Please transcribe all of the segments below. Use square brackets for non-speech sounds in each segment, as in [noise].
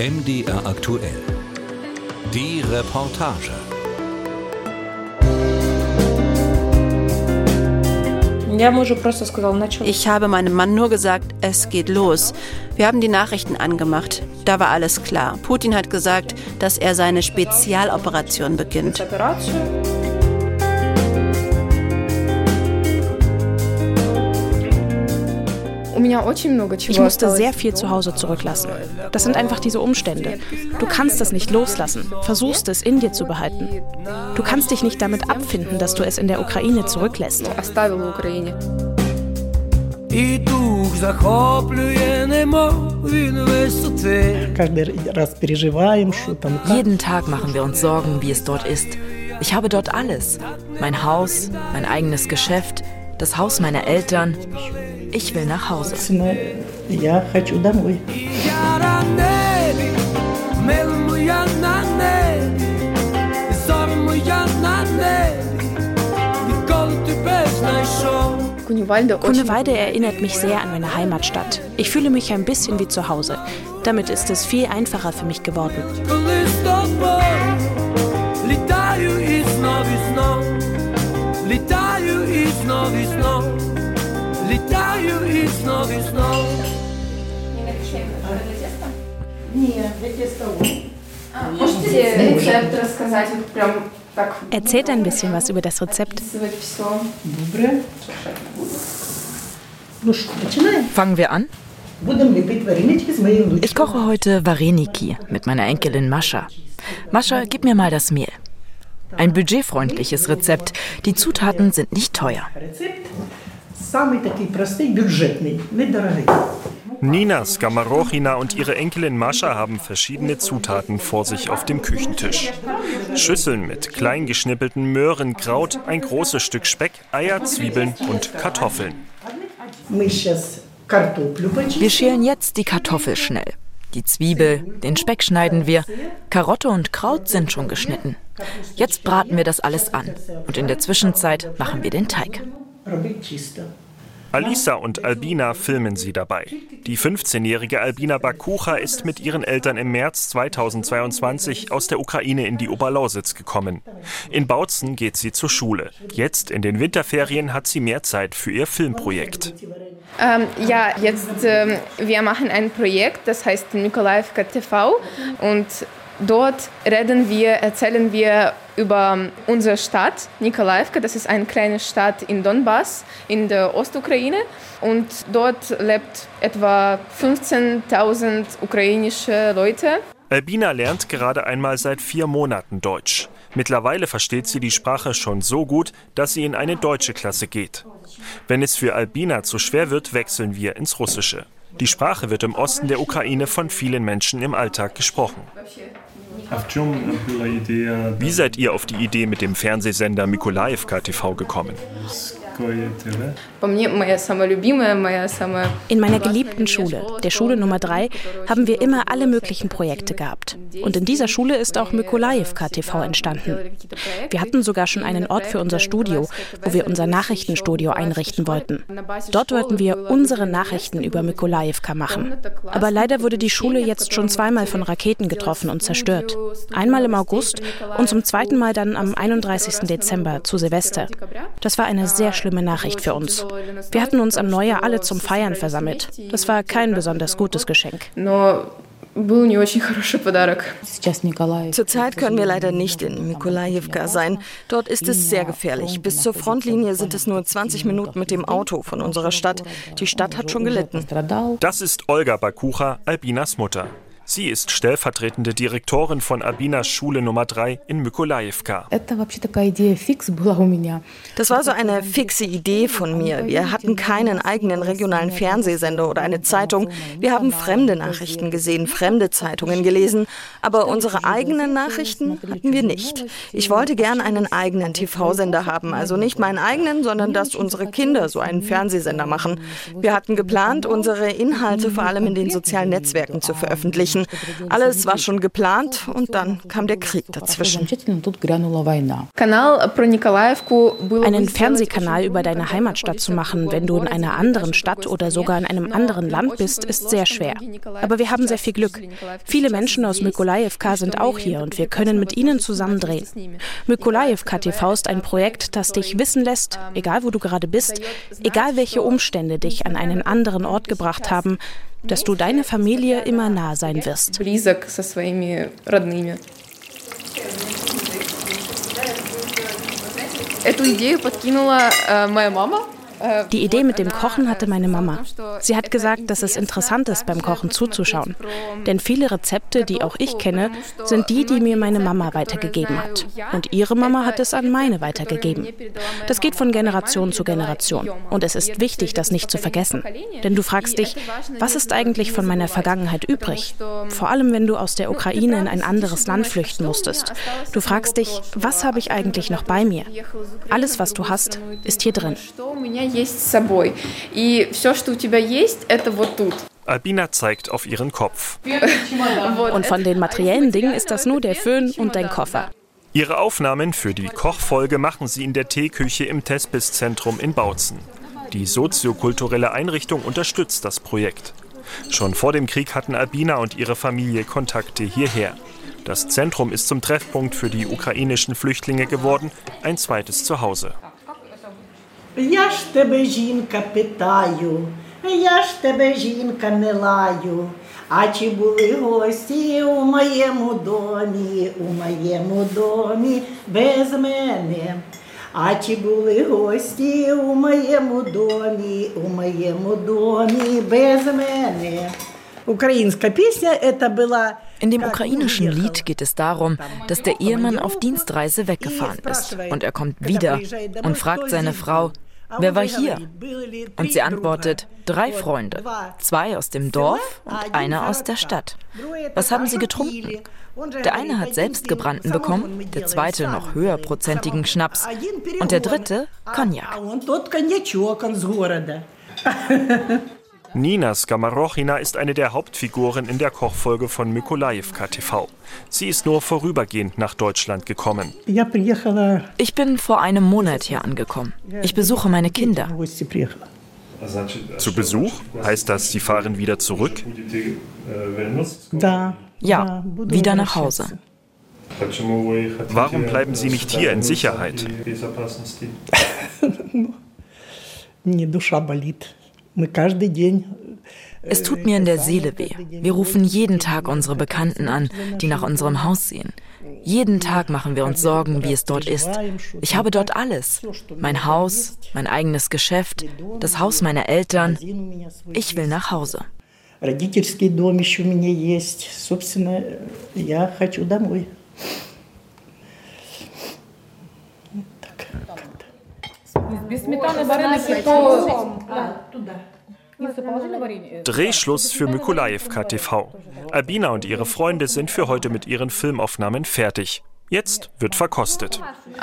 MDR aktuell. Die Reportage. Ich habe meinem Mann nur gesagt, es geht los. Wir haben die Nachrichten angemacht. Da war alles klar. Putin hat gesagt, dass er seine Spezialoperation beginnt. Ich musste sehr viel zu Hause zurücklassen. Das sind einfach diese Umstände. Du kannst es nicht loslassen, versuchst es in dir zu behalten. Du kannst dich nicht damit abfinden, dass du es in der Ukraine zurücklässt. Jeden Tag machen wir uns Sorgen, wie es dort ist. Ich habe dort alles. Mein Haus, mein eigenes Geschäft, das Haus meiner Eltern. Ich will nach Hause. Kunneweide erinnert mich sehr an meine Heimatstadt. Ich fühle mich ein bisschen wie zu Hause. Damit ist es viel einfacher für mich geworden. Erzählt ein bisschen was über das Rezept. Fangen wir an? Ich koche heute Vareniki mit meiner Enkelin Mascha. Mascha, gib mir mal das Mehl. Ein budgetfreundliches Rezept. Die Zutaten sind nicht teuer. Nina Skamarochina und ihre Enkelin Mascha haben verschiedene Zutaten vor sich auf dem Küchentisch. Schüsseln mit klein geschnippelten Möhren, Kraut, ein großes Stück Speck, Eier, Zwiebeln und Kartoffeln. Wir schälen jetzt die Kartoffel schnell. Die Zwiebel, den Speck schneiden wir. Karotte und Kraut sind schon geschnitten. Jetzt braten wir das alles an. Und in der Zwischenzeit machen wir den Teig. Alisa und Albina filmen sie dabei. Die 15-jährige Albina Bakucha ist mit ihren Eltern im März 2022 aus der Ukraine in die Oberlausitz gekommen. In Bautzen geht sie zur Schule. Jetzt in den Winterferien hat sie mehr Zeit für ihr Filmprojekt. Ähm, ja, jetzt ähm, wir machen ein Projekt, das heißt Nikolaevka TV und Dort reden wir, erzählen wir über unsere Stadt Nikolaevka. Das ist eine kleine Stadt in Donbass in der Ostukraine. Und dort lebt etwa 15.000 ukrainische Leute. Albina lernt gerade einmal seit vier Monaten Deutsch. Mittlerweile versteht sie die Sprache schon so gut, dass sie in eine deutsche Klasse geht. Wenn es für Albina zu schwer wird, wechseln wir ins Russische. Die Sprache wird im Osten der Ukraine von vielen Menschen im Alltag gesprochen. Wie seid ihr auf die Idee mit dem Fernsehsender Mikolaevka TV gekommen? In meiner geliebten Schule, der Schule Nummer 3, haben wir immer alle möglichen Projekte gehabt. Und in dieser Schule ist auch Mykolaivka TV entstanden. Wir hatten sogar schon einen Ort für unser Studio, wo wir unser Nachrichtenstudio einrichten wollten. Dort wollten wir unsere Nachrichten über Mykolaivka machen. Aber leider wurde die Schule jetzt schon zweimal von Raketen getroffen und zerstört. Einmal im August und zum zweiten Mal dann am 31. Dezember zu Silvester. Das war eine sehr schlimme Nachricht für uns. Wir hatten uns am Neujahr alle zum Feiern versammelt. Das war kein besonders gutes Geschenk. Zurzeit können wir leider nicht in Mikolajewka sein. Dort ist es sehr gefährlich. Bis zur Frontlinie sind es nur 20 Minuten mit dem Auto von unserer Stadt. Die Stadt hat schon gelitten. Das ist Olga Bakucha, Albinas Mutter. Sie ist stellvertretende Direktorin von Albinas Schule Nummer 3 in Mykolajewka. Das war so eine fixe Idee von mir. Wir hatten keinen eigenen regionalen Fernsehsender oder eine Zeitung. Wir haben fremde Nachrichten gesehen, fremde Zeitungen gelesen, aber unsere eigenen Nachrichten hatten wir nicht. Ich wollte gern einen eigenen TV-Sender haben, also nicht meinen eigenen, sondern dass unsere Kinder so einen Fernsehsender machen. Wir hatten geplant, unsere Inhalte vor allem in den sozialen Netzwerken zu veröffentlichen. Helfen. Alles war schon geplant und dann kam der Krieg dazwischen. Einen Fernsehkanal über deine Heimatstadt zu machen, wenn du in einer anderen Stadt oder sogar in einem anderen Land bist, ist sehr schwer. Aber wir haben sehr viel Glück. Viele Menschen aus Mykolajewka sind auch hier und wir können mit ihnen zusammen drehen. Mykolajewka TV ist ein Projekt, das dich wissen lässt, egal wo du gerade bist, egal welche Umstände dich an einen anderen Ort gebracht haben, dass du deiner Familie immer nah sein wirst. Эту идею подкинула äh, моя мама. Die Idee mit dem Kochen hatte meine Mama. Sie hat gesagt, dass es interessant ist, beim Kochen zuzuschauen. Denn viele Rezepte, die auch ich kenne, sind die, die mir meine Mama weitergegeben hat. Und ihre Mama hat es an meine weitergegeben. Das geht von Generation zu Generation. Und es ist wichtig, das nicht zu vergessen. Denn du fragst dich, was ist eigentlich von meiner Vergangenheit übrig? Vor allem, wenn du aus der Ukraine in ein anderes Land flüchten musstest. Du fragst dich, was habe ich eigentlich noch bei mir? Alles, was du hast, ist hier drin есть с собой. И все, что у тебя есть, это вот тут. Albina zeigt auf ihren Kopf. [laughs] Und von den materiellen Dingen ist das nur der Föhn und dein Koffer. Ihre Aufnahmen für die Kochfolge machen sie in der Teeküche im Tespis-Zentrum in Bautzen. Die soziokulturelle Einrichtung unterstützt das Projekt. Schon vor dem Krieg hatten Albina und ihre Familie Kontakte hierher. Das Zentrum ist zum Treffpunkt für die ukrainischen Flüchtlinge geworden, ein zweites Zuhause. Я ж тебе, жінка, питаю, я ж тебе, жінка, не лаю. А чи були гості у моєму домі, у моєму домі без мене? А чи були гості у моєму домі, у моєму домі без мене? In dem ukrainischen Lied geht es darum, dass der Ehemann auf Dienstreise weggefahren ist. und er kommt wieder und fragt seine Frau, wer war hier? Und sie antwortet, drei Freunde, zwei aus dem Dorf und einer aus der Stadt. Was haben sie getrunken? Der eine hat selbst gebrannten bekommen, der zweite noch höherprozentigen Schnaps. und der dritte Cognac. [laughs] Nina Skamarochina ist eine der Hauptfiguren in der Kochfolge von Mykolajewka TV. Sie ist nur vorübergehend nach Deutschland gekommen. Ich bin vor einem Monat hier angekommen. Ich besuche meine Kinder. Zu Besuch? Heißt das, Sie fahren wieder zurück? Ja, wieder nach Hause. Warum bleiben Sie nicht hier in Sicherheit? [laughs] [laughs] Mir Duscha balit. Мы каждый день Es tut mir in der Seele weh. Wir rufen jeden Tag unsere Bekannten an, die nach unserem Haus sehen. Jeden Tag machen wir uns Sorgen, wie es dort ist. Ich habe dort alles. Mein Haus, mein eigenes Geschäft, das Haus meiner Eltern. Ich will nach Hause. Родительский дом еще у меня есть. Собственно, я хочу домой. Так, Без сметаны вареный то... Drehschluss für Mykolajewka TV. Albina und ihre Freunde sind für heute mit ihren Filmaufnahmen fertig. Jetzt wird verkostet. Wir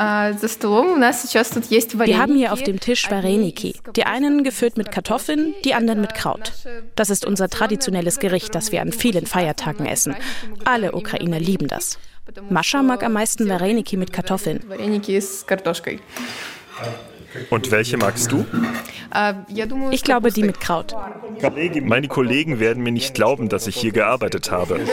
haben hier auf dem Tisch Vareniki. Die einen gefüllt mit Kartoffeln, die anderen mit Kraut. Das ist unser traditionelles Gericht, das wir an vielen Feiertagen essen. Alle Ukrainer lieben das. Mascha mag am meisten Vareniki mit Kartoffeln. Und welche magst du? Ich glaube die mit Kraut. Meine Kollegen werden mir nicht glauben, dass ich hier gearbeitet habe. [laughs]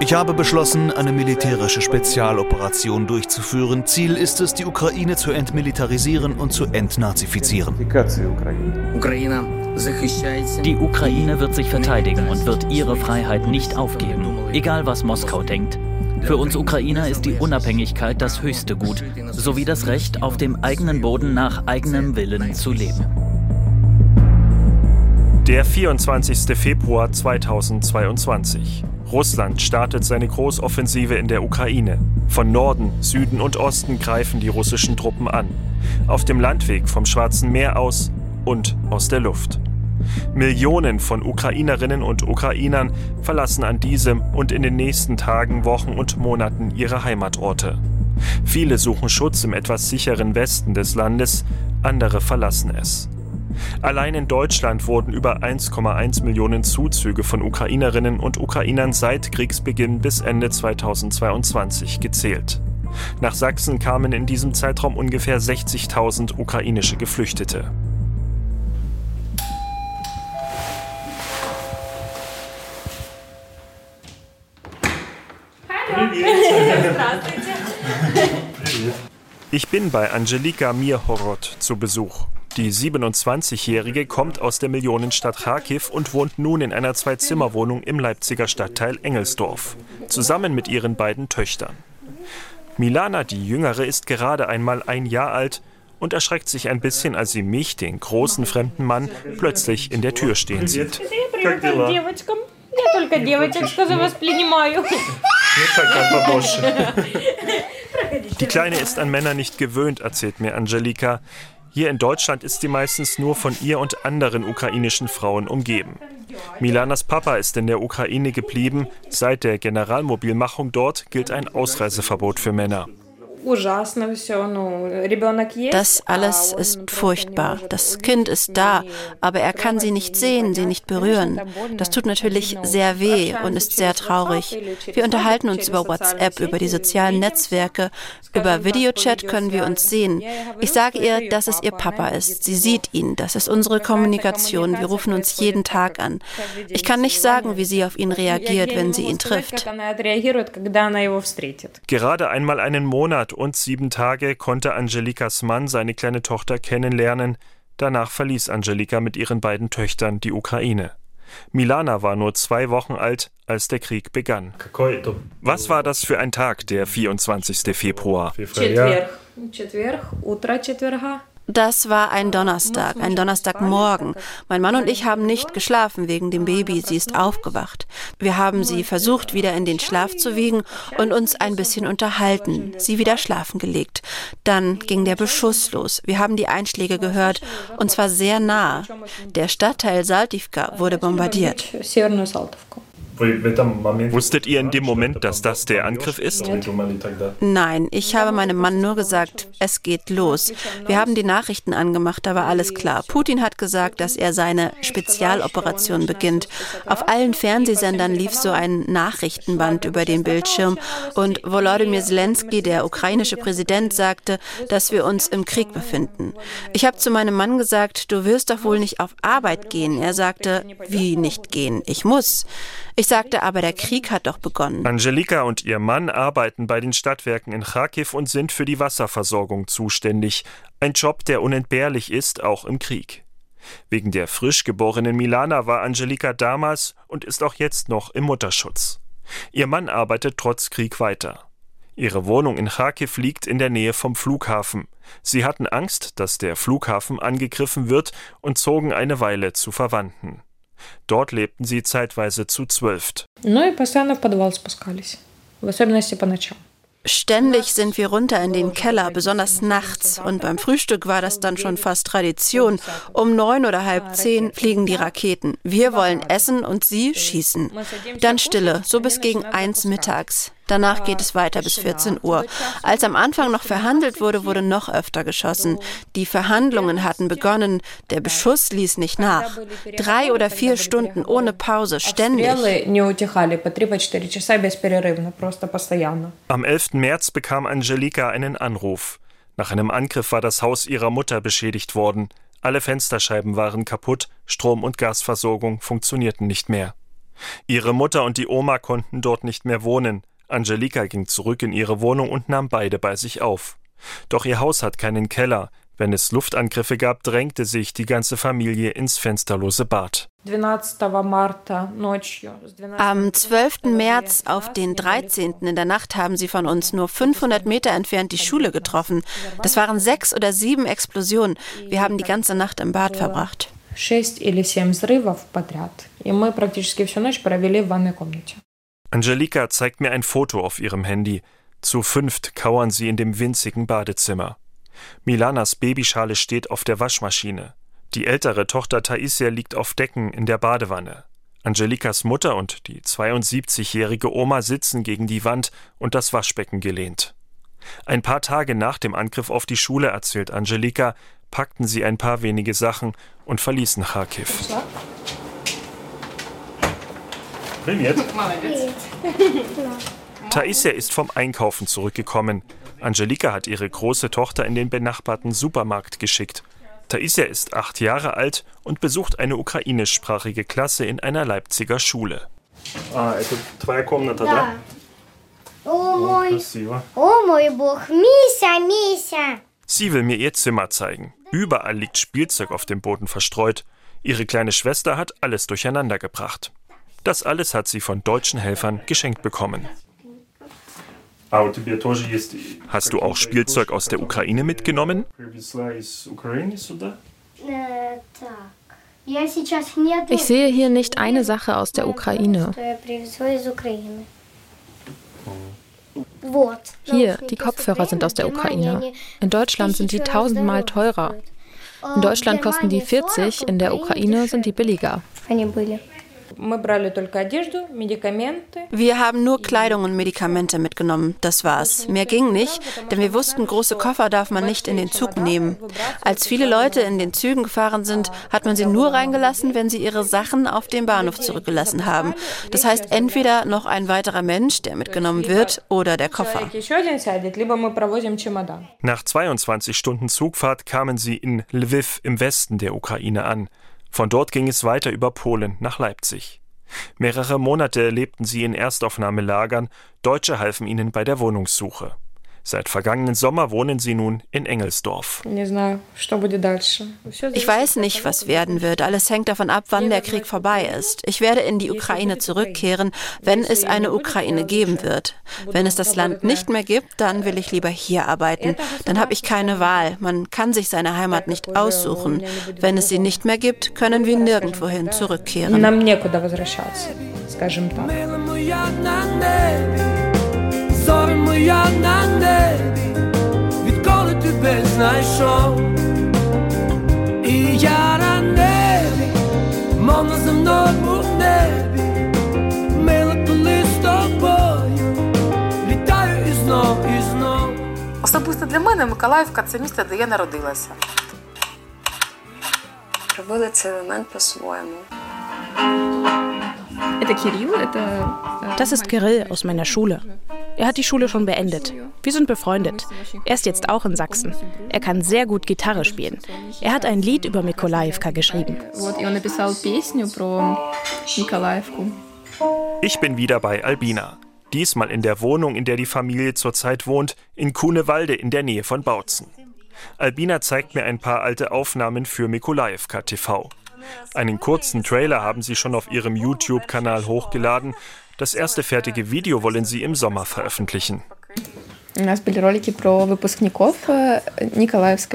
Ich habe beschlossen, eine militärische Spezialoperation durchzuführen. Ziel ist es, die Ukraine zu entmilitarisieren und zu entnazifizieren. Die Ukraine wird sich verteidigen und wird ihre Freiheit nicht aufgeben, egal was Moskau denkt. Für uns Ukrainer ist die Unabhängigkeit das höchste Gut, sowie das Recht, auf dem eigenen Boden nach eigenem Willen zu leben. Der 24. Februar 2022. Russland startet seine Großoffensive in der Ukraine. Von Norden, Süden und Osten greifen die russischen Truppen an. Auf dem Landweg vom Schwarzen Meer aus und aus der Luft. Millionen von Ukrainerinnen und Ukrainern verlassen an diesem und in den nächsten Tagen, Wochen und Monaten ihre Heimatorte. Viele suchen Schutz im etwas sicheren Westen des Landes, andere verlassen es. Allein in Deutschland wurden über 1,1 Millionen Zuzüge von Ukrainerinnen und Ukrainern seit Kriegsbeginn bis Ende 2022 gezählt. Nach Sachsen kamen in diesem Zeitraum ungefähr 60.000 ukrainische Geflüchtete. Ich bin bei Angelika Mirhorod zu Besuch. Die 27-Jährige kommt aus der Millionenstadt Kharkiv und wohnt nun in einer Zwei-Zimmer-Wohnung im Leipziger Stadtteil Engelsdorf, zusammen mit ihren beiden Töchtern. Milana, die Jüngere, ist gerade einmal ein Jahr alt und erschreckt sich ein bisschen, als sie mich, den großen fremden Mann, plötzlich in der Tür stehen sieht. [laughs] Die Kleine ist an Männer nicht gewöhnt, erzählt mir Angelika. Hier in Deutschland ist sie meistens nur von ihr und anderen ukrainischen Frauen umgeben. Milanas Papa ist in der Ukraine geblieben. Seit der Generalmobilmachung dort gilt ein Ausreiseverbot für Männer. Das alles ist furchtbar. Das Kind ist da, aber er kann sie nicht sehen, sie nicht berühren. Das tut natürlich sehr weh und ist sehr traurig. Wir unterhalten uns über WhatsApp, über die sozialen Netzwerke. Über Videochat können wir uns sehen. Ich sage ihr, dass es ihr Papa ist. Sie sieht ihn. Das ist unsere Kommunikation. Wir rufen uns jeden Tag an. Ich kann nicht sagen, wie sie auf ihn reagiert, wenn sie ihn trifft. Gerade einmal einen Monat und sieben Tage konnte Angelikas Mann seine kleine Tochter kennenlernen. Danach verließ Angelika mit ihren beiden Töchtern die Ukraine. Milana war nur zwei Wochen alt, als der Krieg begann. Was war das für ein Tag, der 24. Februar? Das war ein Donnerstag, ein Donnerstagmorgen. Mein Mann und ich haben nicht geschlafen wegen dem Baby. Sie ist aufgewacht. Wir haben sie versucht, wieder in den Schlaf zu wiegen und uns ein bisschen unterhalten, sie wieder schlafen gelegt. Dann ging der Beschuss los. Wir haben die Einschläge gehört und zwar sehr nah. Der Stadtteil Saltivka wurde bombardiert. Wusstet ihr in dem Moment, dass das der Angriff ist? Nein, ich habe meinem Mann nur gesagt, es geht los. Wir haben die Nachrichten angemacht, da war alles klar. Putin hat gesagt, dass er seine Spezialoperation beginnt. Auf allen Fernsehsendern lief so ein Nachrichtenband über den Bildschirm und Volodymyr Zelensky, der ukrainische Präsident, sagte, dass wir uns im Krieg befinden. Ich habe zu meinem Mann gesagt, du wirst doch wohl nicht auf Arbeit gehen. Er sagte, wie nicht gehen? Ich muss. Ich sagte aber, der Krieg hat doch begonnen. Angelika und ihr Mann arbeiten bei den Stadtwerken in Kharkiv und sind für die Wasserversorgung zuständig. Ein Job, der unentbehrlich ist, auch im Krieg. Wegen der frisch geborenen Milana war Angelika damals und ist auch jetzt noch im Mutterschutz. Ihr Mann arbeitet trotz Krieg weiter. Ihre Wohnung in Kharkiv liegt in der Nähe vom Flughafen. Sie hatten Angst, dass der Flughafen angegriffen wird und zogen eine Weile zu Verwandten. Dort lebten sie zeitweise zu zwölft. Ständig sind wir runter in den Keller, besonders nachts. Und beim Frühstück war das dann schon fast Tradition. Um neun oder halb zehn fliegen die Raketen. Wir wollen essen und sie schießen. Dann Stille, so bis gegen eins mittags. Danach geht es weiter bis 14 Uhr. Als am Anfang noch verhandelt wurde, wurde noch öfter geschossen. Die Verhandlungen hatten begonnen. Der Beschuss ließ nicht nach. Drei oder vier Stunden ohne Pause, ständig. Am 11. März bekam Angelika einen Anruf. Nach einem Angriff war das Haus ihrer Mutter beschädigt worden. Alle Fensterscheiben waren kaputt, Strom- und Gasversorgung funktionierten nicht mehr. Ihre Mutter und die Oma konnten dort nicht mehr wohnen. Angelika ging zurück in ihre Wohnung und nahm beide bei sich auf. Doch ihr Haus hat keinen Keller. Wenn es Luftangriffe gab, drängte sich die ganze Familie ins fensterlose Bad. Am 12. März auf den 13. in der Nacht haben sie von uns nur 500 Meter entfernt die Schule getroffen. Das waren sechs oder sieben Explosionen. Wir haben die ganze Nacht im Bad verbracht. Шесть или семь взрывов подряд. И мы практически всю ночь провели в ванной комнате. Angelika zeigt mir ein Foto auf ihrem Handy. Zu fünft kauern sie in dem winzigen Badezimmer. Milanas Babyschale steht auf der Waschmaschine. Die ältere Tochter Taisia liegt auf Decken in der Badewanne. Angelikas Mutter und die 72-jährige Oma sitzen gegen die Wand und das Waschbecken gelehnt. Ein paar Tage nach dem Angriff auf die Schule, erzählt Angelika, packten sie ein paar wenige Sachen und verließen Kharkiv. [laughs] Taisia ist vom Einkaufen zurückgekommen. Angelika hat ihre große Tochter in den benachbarten Supermarkt geschickt. Taisia ist acht Jahre alt und besucht eine ukrainischsprachige Klasse in einer Leipziger Schule. Ah, это твоя комната, да? О, мой, красиво. О, мой Бог, Мися, Мися. Sie will mir ihr Zimmer zeigen. Überall liegt Spielzeug auf dem Boden verstreut. Ihre kleine Schwester hat alles durcheinander gebracht. Das alles hat sie von deutschen Helfern geschenkt bekommen. Hast du auch Spielzeug aus der Ukraine mitgenommen? Ich sehe hier nicht eine Sache aus der Ukraine. Hier, die Kopfhörer sind aus der Ukraine. In Deutschland sind die tausendmal teurer. In Deutschland kosten die 40, in der Ukraine sind die billiger. Wir haben nur Kleidung und Medikamente mitgenommen. Das war's. Mehr ging nicht, denn wir wussten, große Koffer darf man nicht in den Zug nehmen. Als viele Leute in den Zügen gefahren sind, hat man sie nur reingelassen, wenn sie ihre Sachen auf dem Bahnhof zurückgelassen haben. Das heißt, entweder noch ein weiterer Mensch, der mitgenommen wird, oder der Koffer. Nach 22 Stunden Zugfahrt kamen sie in Lviv im Westen der Ukraine an. Von dort ging es weiter über Polen nach Leipzig. Mehrere Monate lebten sie in Erstaufnahmelagern, Deutsche halfen ihnen bei der Wohnungssuche. Seit vergangenen Sommer wohnen sie nun in Engelsdorf. Ich weiß nicht, was werden wird. Alles hängt davon ab, wann der Krieg vorbei ist. Ich werde in die Ukraine zurückkehren, wenn es eine Ukraine geben wird. Wenn es das Land nicht mehr gibt, dann will ich lieber hier arbeiten. Dann habe ich keine Wahl. Man kann sich seine Heimat nicht aussuchen. Wenn es sie nicht mehr gibt, können wir nirgendwohin zurückkehren. Зоре моя на небі, відколи тебе знайшов, і я на небі, мов на земному небі, мила коли з тобою, літаю і знов, і знов. Особисто для мене Миколаївка це місце, де я народилася. Робили цей елемент по-своєму. Das ist Kirill aus meiner Schule. Er hat die Schule schon beendet. Wir sind befreundet. Er ist jetzt auch in Sachsen. Er kann sehr gut Gitarre spielen. Er hat ein Lied über Mikolaivka geschrieben. Ich bin wieder bei Albina. Diesmal in der Wohnung, in der die Familie zurzeit wohnt, in Kunewalde in der Nähe von Bautzen. Albina zeigt mir ein paar alte Aufnahmen für Mikolaivka TV. Einen kurzen Trailer haben sie schon auf ihrem YouTube-Kanal hochgeladen. Das erste fertige Video wollen sie im Sommer veröffentlichen. Э,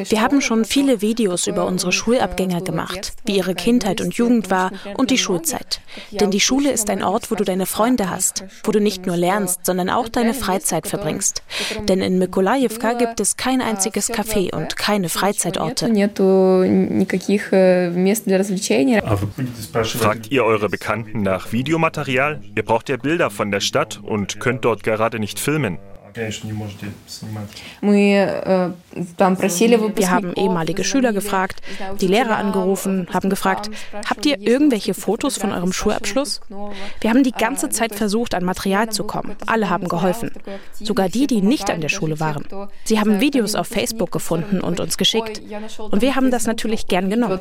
Wir haben schon viele Videos über unsere Schulabgänger gemacht, wie ihre Kindheit und Jugend war und die Schulzeit. Denn die Schule ist ein Ort, wo du deine Freunde hast, wo du nicht nur lernst, sondern auch deine Freizeit verbringst. Denn in Mykolajewka gibt es kein einziges Café und keine Freizeitorte. Fragt ihr eure Bekannten nach Videomaterial? Ihr braucht ja Bilder von der Stadt und könnt dort gerade nicht filmen. Wir haben ehemalige Schüler gefragt, die Lehrer angerufen, haben gefragt, habt ihr irgendwelche Fotos von eurem Schulabschluss? Wir haben die ganze Zeit versucht, an Material zu kommen. Alle haben geholfen. Sogar die, die nicht an der Schule waren. Sie haben Videos auf Facebook gefunden und uns geschickt. Und wir haben das natürlich gern genommen.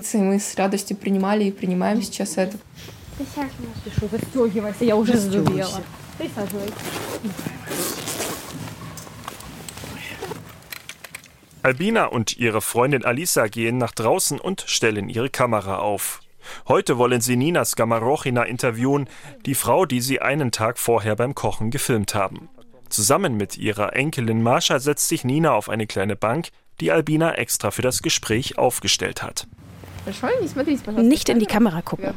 Albina und ihre Freundin Alisa gehen nach draußen und stellen ihre Kamera auf. Heute wollen sie Nina Skamarochina interviewen, die Frau, die sie einen Tag vorher beim Kochen gefilmt haben. Zusammen mit ihrer Enkelin Marsha setzt sich Nina auf eine kleine Bank, die Albina extra für das Gespräch aufgestellt hat. Nicht in die Kamera gucken.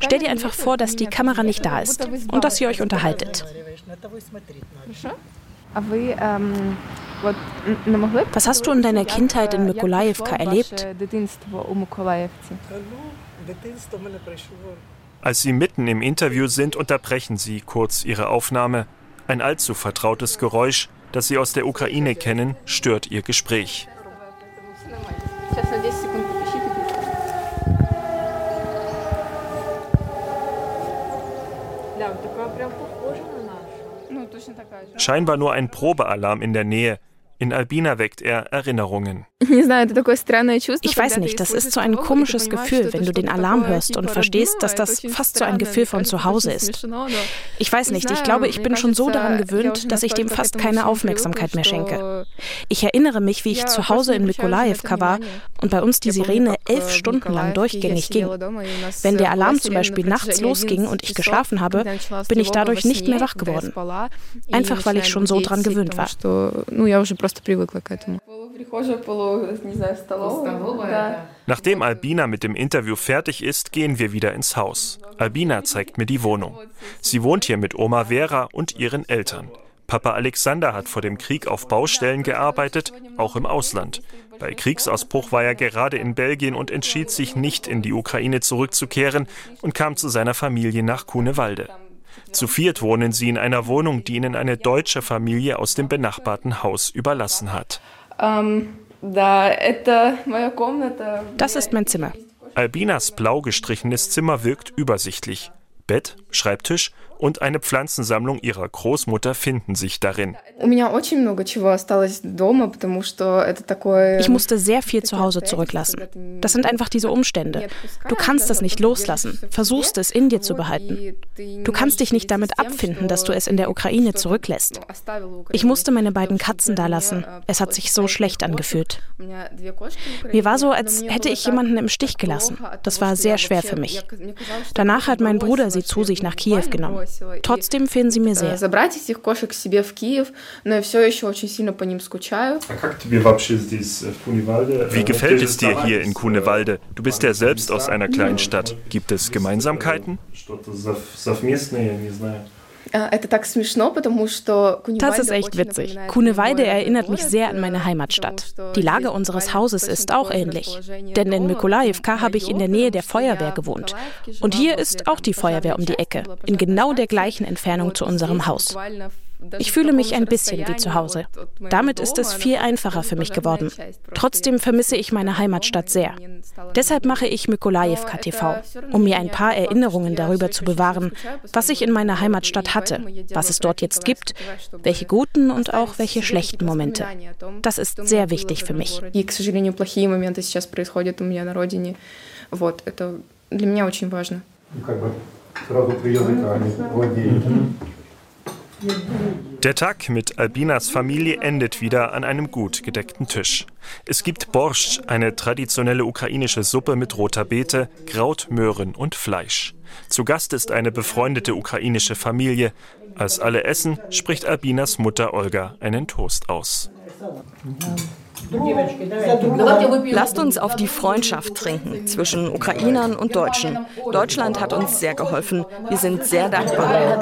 Stell dir einfach vor, dass die Kamera nicht da ist und dass ihr euch unterhaltet. Was hast du in deiner Kindheit in Mykolaiivka erlebt? Als sie mitten im Interview sind, unterbrechen sie kurz ihre Aufnahme. Ein allzu vertrautes Geräusch, das sie aus der Ukraine kennen, stört ihr Gespräch. Scheinbar nur ein Probealarm in der Nähe. In Albina weckt er Erinnerungen. [laughs] Ich weiß nicht, das ist so ein komisches Gefühl, wenn du den Alarm hörst und verstehst, dass das fast so ein Gefühl von zu Hause ist. Ich weiß nicht, ich glaube, ich bin schon so daran gewöhnt, dass ich dem fast keine Aufmerksamkeit mehr schenke. Ich erinnere mich, wie ich zu Hause in Mykolaiivka war und bei uns die Sirene elf Stunden lang durchgängig ging. Wenn der Alarm zum Beispiel nachts losging und ich geschlafen habe, bin ich dadurch nicht mehr wach geworden. Einfach weil ich schon so dran gewöhnt war Nachdem Albina mit dem Interview fertig ist, gehen wir wieder ins Haus. Albina zeigt mir die Wohnung. Sie wohnt hier mit Oma Vera und ihren Eltern. Papa Alexander hat vor dem Krieg auf Baustellen gearbeitet, auch im Ausland. Bei Kriegsausbruch war er gerade in Belgien und entschied sich nicht, in die Ukraine zurückzukehren und kam zu seiner Familie nach Kunewalde. Zu viert wohnen sie in einer Wohnung, die ihnen eine deutsche Familie aus dem benachbarten Haus überlassen hat. Ähm, das ist mein Zimmer. Albinas blau gestrichenes Zimmer wirkt übersichtlich. Bett, Schreibtisch und eine Pflanzensammlung ihrer Großmutter finden sich darin. Ich musste sehr viel zu Hause zurücklassen. Das sind einfach diese Umstände. Du kannst das nicht loslassen, versuchst es in dir zu behalten. Du kannst dich nicht damit abfinden, dass du es in der Ukraine zurücklässt. Ich musste meine beiden Katzen da lassen. Es hat sich so schlecht angefühlt. Mir war so, als hätte ich jemanden im Stich gelassen. Das war sehr schwer für mich. Danach hat mein Bruder sie zu sich nach Kiew genommen. Trotzdem fehlen sie mir sehr. Wie gefällt es dir hier in Kunewalde? Du bist ja selbst aus einer kleinen Stadt. Gibt es Gemeinsamkeiten? Das ist echt witzig. Kuneweide erinnert mich sehr an meine Heimatstadt. Die Lage unseres Hauses ist auch ähnlich. Denn in Mykolaiivka habe ich in der Nähe der Feuerwehr gewohnt. Und hier ist auch die Feuerwehr um die Ecke, in genau der gleichen Entfernung zu unserem Haus. Ich fühle mich ein bisschen wie zu Hause. Damit ist es viel einfacher für mich geworden. Trotzdem vermisse ich meine Heimatstadt sehr. Deshalb mache ich Mykolaiivka TV, um mir ein paar Erinnerungen darüber zu bewahren, was ich in meiner Heimatstadt hatte, was es dort jetzt gibt, welche guten und auch welche schlechten Momente. Das ist sehr wichtig für mich. Вот, это для меня очень важно. Как бы сразу три языка они владеют. Der Tag mit Albinas Familie endet wieder an einem gut gedeckten Tisch. Es gibt Borscht, eine traditionelle ukrainische Suppe mit roter Beete, Kraut, Möhren und Fleisch. Zu Gast ist eine befreundete ukrainische Familie. Als alle essen, spricht Albinas Mutter Olga einen Toast aus. Lasst uns auf die Freundschaft trinken zwischen Ukrainern und Deutschen. Deutschland hat uns sehr geholfen. Wir sind sehr dankbar.